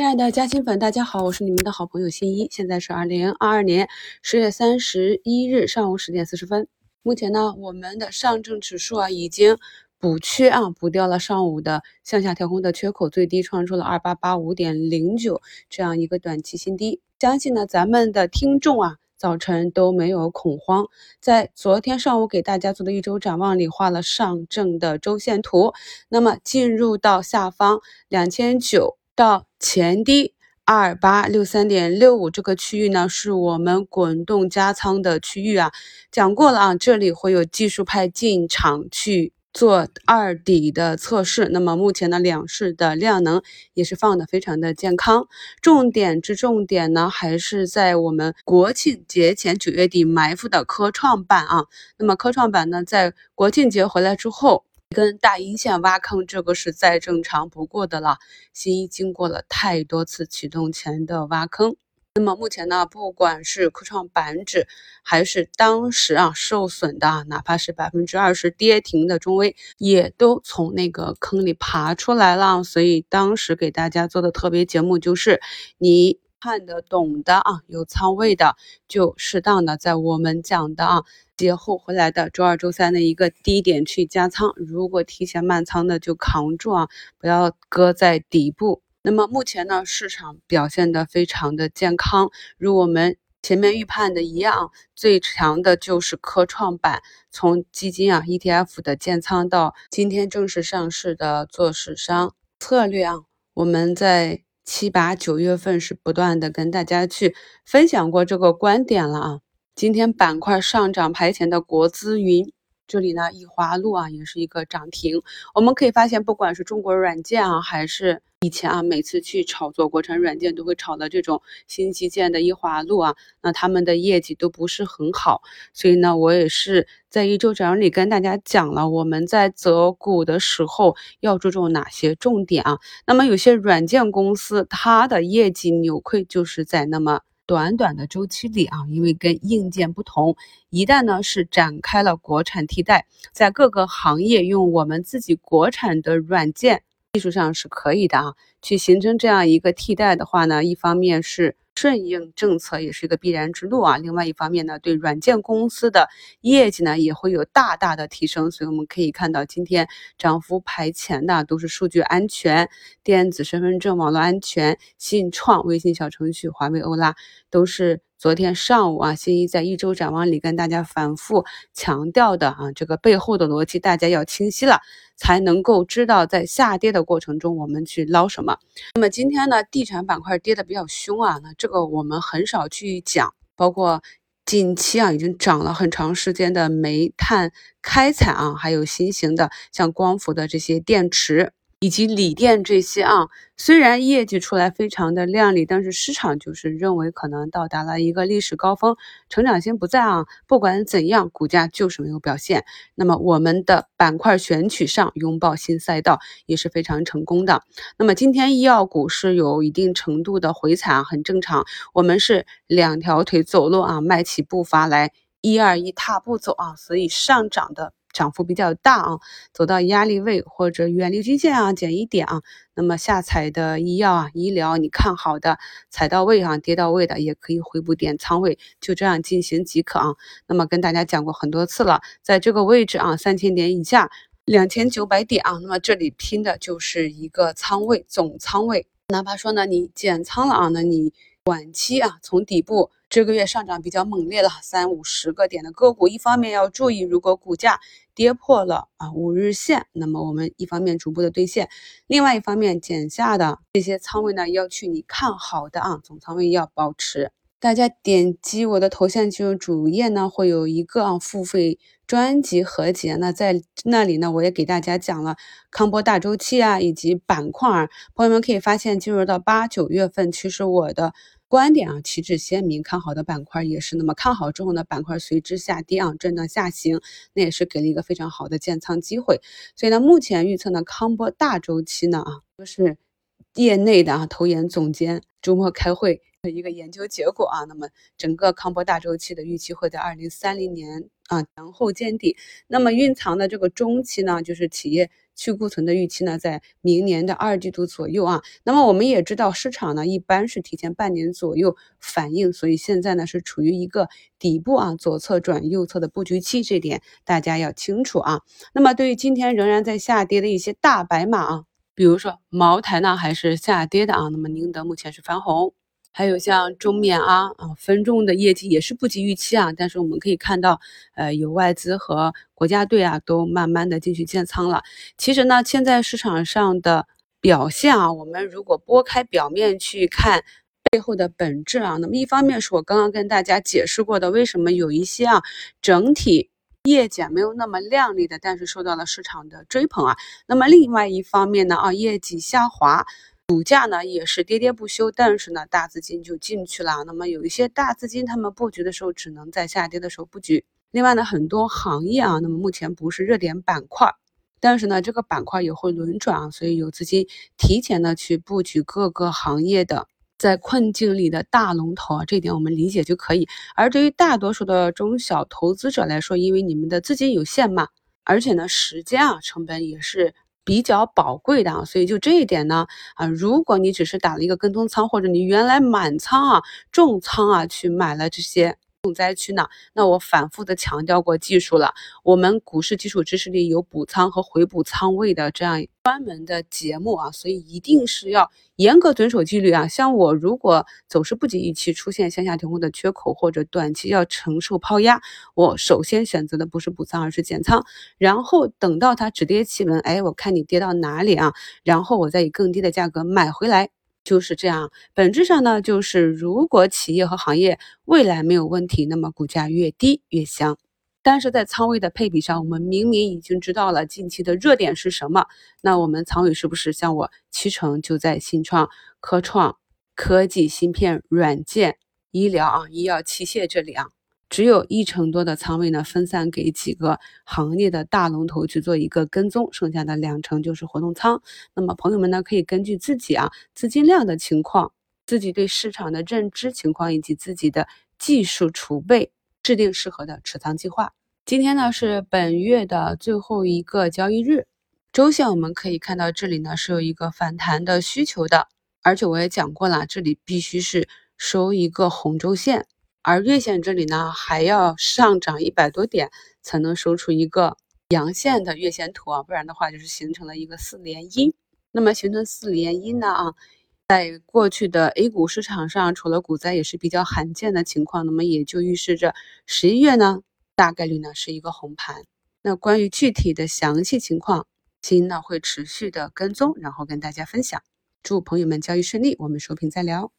亲爱的嘉兴粉，大家好，我是你们的好朋友新一。现在是二零二二年十月三十一日上午十点四十分。目前呢，我们的上证指数啊已经补缺啊，补掉了上午的向下调空的缺口，最低创出了二八八五点零九这样一个短期新低。相信呢，咱们的听众啊，早晨都没有恐慌。在昨天上午给大家做的一周展望里，画了上证的周线图。那么进入到下方两千九。到前低二八六三点六五这个区域呢，是我们滚动加仓的区域啊，讲过了啊，这里会有技术派进场去做二底的测试。那么目前呢，两市的量能也是放的非常的健康，重点之重点呢，还是在我们国庆节前九月底埋伏的科创板啊。那么科创板呢，在国庆节回来之后。跟大阴线挖坑，这个是再正常不过的了。新一经过了太多次启动前的挖坑，那么目前呢，不管是科创板指，还是当时啊受损的，哪怕是百分之二十跌停的中微，也都从那个坑里爬出来了。所以当时给大家做的特别节目就是，你。看得懂的啊，有仓位的就适当的在我们讲的啊节后回来的周二、周三的一个低点去加仓，如果提前满仓的就扛住啊，不要搁在底部。那么目前呢，市场表现的非常的健康，如我们前面预判的一样，最强的就是科创板，从基金啊 ETF 的建仓到今天正式上市的做市商策略啊，我们在。七八九月份是不断的跟大家去分享过这个观点了啊。今天板块上涨排前的国资云，这里呢易华路啊也是一个涨停。我们可以发现，不管是中国软件啊，还是以前啊，每次去炒作国产软件，都会炒的这种新基建的易华路啊，那他们的业绩都不是很好。所以呢，我也是在一周展里跟大家讲了，我们在择股的时候要注重哪些重点啊。那么有些软件公司，它的业绩扭亏就是在那么短短的周期里啊，因为跟硬件不同，一旦呢是展开了国产替代，在各个行业用我们自己国产的软件。技术上是可以的啊，去形成这样一个替代的话呢，一方面是顺应政策，也是一个必然之路啊。另外一方面呢，对软件公司的业绩呢也会有大大的提升。所以我们可以看到，今天涨幅排前的都是数据安全、电子身份证、网络安全、信创、微信小程序、华为欧拉，都是。昨天上午啊，新一在一周展望里跟大家反复强调的啊，这个背后的逻辑大家要清晰了，才能够知道在下跌的过程中我们去捞什么。那么今天呢，地产板块跌的比较凶啊，那这个我们很少去讲，包括近期啊已经涨了很长时间的煤炭开采啊，还有新型的像光伏的这些电池。以及锂电这些啊，虽然业绩出来非常的靓丽，但是市场就是认为可能到达了一个历史高峰，成长性不在啊。不管怎样，股价就是没有表现。那么我们的板块选取上拥抱新赛道也是非常成功的。那么今天医药股是有一定程度的回踩，很正常。我们是两条腿走路啊，迈起步伐来，一二一踏步走啊，所以上涨的。涨幅比较大啊，走到压力位或者远离均线啊，减一点啊。那么下踩的医药啊、医疗，你看好的踩到位啊，跌到位的也可以回补点仓位，就这样进行即可啊。那么跟大家讲过很多次了，在这个位置啊，三千点以下，两千九百点啊，那么这里拼的就是一个仓位总仓位。哪怕说呢，你减仓了啊，那你短期啊，从底部。这个月上涨比较猛烈的三五十个点的个股，一方面要注意，如果股价跌破了啊五日线，那么我们一方面逐步的兑现，另外一方面减下的这些仓位呢，要去你看好的啊总仓位要保持。大家点击我的头像进入主页呢，会有一个啊付费专辑合集，那在那里呢，我也给大家讲了康波大周期啊以及板块，朋友们可以发现，进入到八九月份，其实我的。观点啊，旗帜鲜明，看好的板块也是那么看好之后呢，板块随之下跌啊，震荡下行，那也是给了一个非常好的建仓机会。所以呢，目前预测呢，康波大周期呢啊，就是业内的啊投研总监周末开会的一个研究结果啊。那么整个康波大周期的预期会在二零三零年。啊，前后见底。那么蕴藏的这个中期呢，就是企业去库存的预期呢，在明年的二季度左右啊。那么我们也知道，市场呢一般是提前半年左右反应，所以现在呢是处于一个底部啊，左侧转右侧的布局期，这点大家要清楚啊。那么对于今天仍然在下跌的一些大白马啊，比如说茅台呢还是下跌的啊，那么宁德目前是翻红。还有像中免啊啊分众的业绩也是不及预期啊，但是我们可以看到，呃，有外资和国家队啊都慢慢的进去建仓了。其实呢，现在市场上的表现啊，我们如果拨开表面去看背后的本质啊，那么一方面是我刚刚跟大家解释过的，为什么有一些啊整体业绩没有那么靓丽的，但是受到了市场的追捧啊。那么另外一方面呢啊，业绩下滑。股价呢也是跌跌不休，但是呢大资金就进去了。那么有一些大资金，他们布局的时候只能在下跌的时候布局。另外呢，很多行业啊，那么目前不是热点板块，但是呢这个板块也会轮转啊，所以有资金提前的去布局各个行业的在困境里的大龙头啊，这一点我们理解就可以。而对于大多数的中小投资者来说，因为你们的资金有限嘛，而且呢时间啊成本也是。比较宝贵的啊，所以就这一点呢，啊，如果你只是打了一个跟踪仓，或者你原来满仓啊、重仓啊去买了这些。重灾区呢？那我反复的强调过技术了。我们股市基础知识里有补仓和回补仓位的这样专门的节目啊，所以一定是要严格遵守纪律啊。像我如果走势不及预期，出现向下停空的缺口或者短期要承受抛压，我首先选择的不是补仓，而是减仓，然后等到它止跌企稳，哎，我看你跌到哪里啊，然后我再以更低的价格买回来。就是这样，本质上呢，就是如果企业和行业未来没有问题，那么股价越低越香。但是在仓位的配比上，我们明明已经知道了近期的热点是什么，那我们仓位是不是像我七成就在新创、科创、科技、芯片、软件、医疗啊、医药器械这里啊？只有一成多的仓位呢，分散给几个行业的大龙头去做一个跟踪，剩下的两成就是活动仓。那么朋友们呢，可以根据自己啊资金量的情况、自己对市场的认知情况以及自己的技术储备，制定适合的持仓计划。今天呢是本月的最后一个交易日，周线我们可以看到这里呢是有一个反弹的需求的，而且我也讲过了，这里必须是收一个红周线。而月线这里呢，还要上涨一百多点才能收出一个阳线的月线图啊，不然的话就是形成了一个四连阴。那么形成四连阴呢啊，在过去的 A 股市场上，除了股灾也是比较罕见的情况。那么也就预示着十一月呢，大概率呢是一个红盘。那关于具体的详细情况，新呢会持续的跟踪，然后跟大家分享。祝朋友们交易顺利，我们收评再聊。